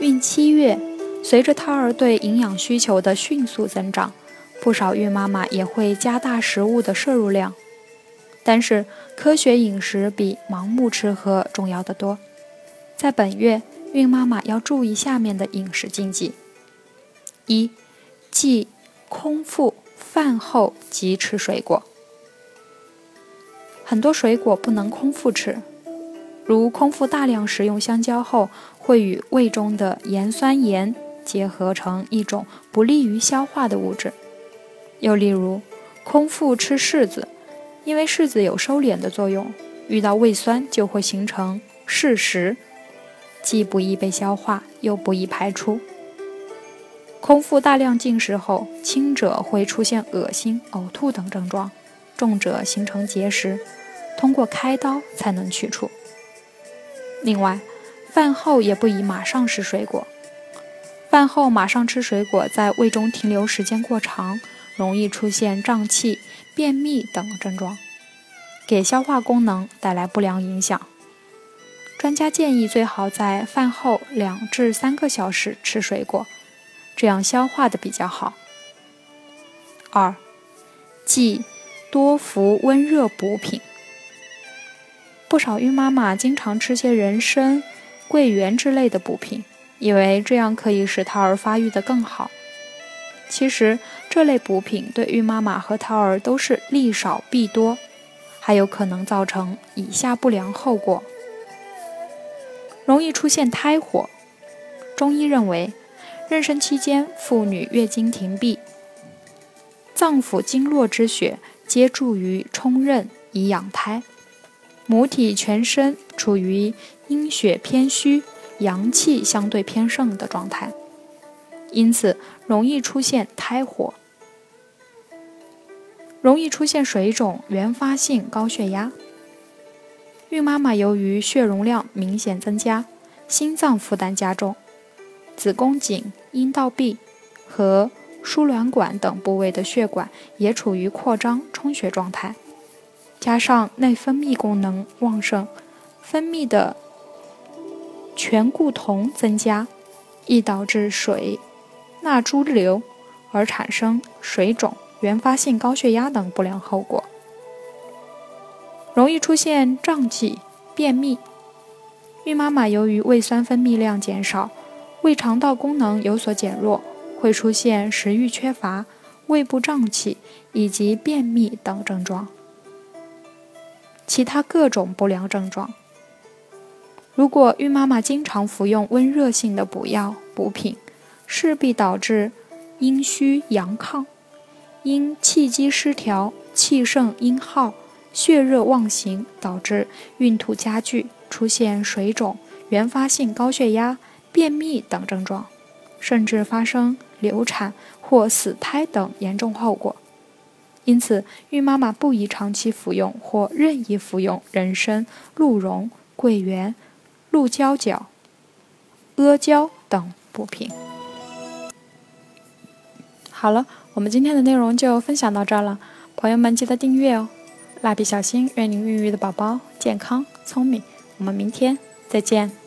孕七月，随着胎儿对营养需求的迅速增长，不少孕妈妈也会加大食物的摄入量。但是，科学饮食比盲目吃喝重要的多。在本月，孕妈妈要注意下面的饮食禁忌：一、忌空腹饭后即吃水果。很多水果不能空腹吃。如空腹大量食用香蕉后，会与胃中的盐酸盐结合成一种不利于消化的物质。又例如，空腹吃柿子，因为柿子有收敛的作用，遇到胃酸就会形成柿石，既不易被消化，又不易排出。空腹大量进食后，轻者会出现恶心、呕吐等症状，重者形成结石，通过开刀才能取出。另外，饭后也不宜马上吃水果。饭后马上吃水果，在胃中停留时间过长，容易出现胀气、便秘等症状，给消化功能带来不良影响。专家建议，最好在饭后两至三个小时吃水果，这样消化的比较好。二，忌多服温热补品。不少孕妈妈经常吃些人参、桂圆之类的补品，以为这样可以使胎儿发育得更好。其实，这类补品对孕妈妈和胎儿都是利少弊多，还有可能造成以下不良后果：容易出现胎火。中医认为，妊娠期间妇女月经停闭，脏腑经络之血皆助于充任以养胎。母体全身处于阴血偏虚、阳气相对偏盛的状态，因此容易出现胎火，容易出现水肿、原发性高血压。孕妈妈由于血容量明显增加，心脏负担加重，子宫颈、阴道壁和输卵管等部位的血管也处于扩张充血状态。加上内分泌功能旺盛，分泌的醛固酮增加，易导致水钠潴留，而产生水肿、原发性高血压等不良后果。容易出现胀气、便秘。孕妈妈由于胃酸分泌量减少，胃肠道功能有所减弱，会出现食欲缺乏、胃部胀气以及便秘等症状。其他各种不良症状。如果孕妈妈经常服用温热性的补药补品，势必导致阴虚阳亢，因气机失调、气盛阴耗、血热妄行，导致孕吐加剧，出现水肿、原发性高血压、便秘等症状，甚至发生流产或死胎等严重后果。因此，孕妈妈不宜长期服用或任意服用人参、鹿茸、桂圆、鹿胶角、阿胶等补品。好了，我们今天的内容就分享到这儿了，朋友们记得订阅哦！蜡笔小新，愿您孕育的宝宝健康聪明。我们明天再见。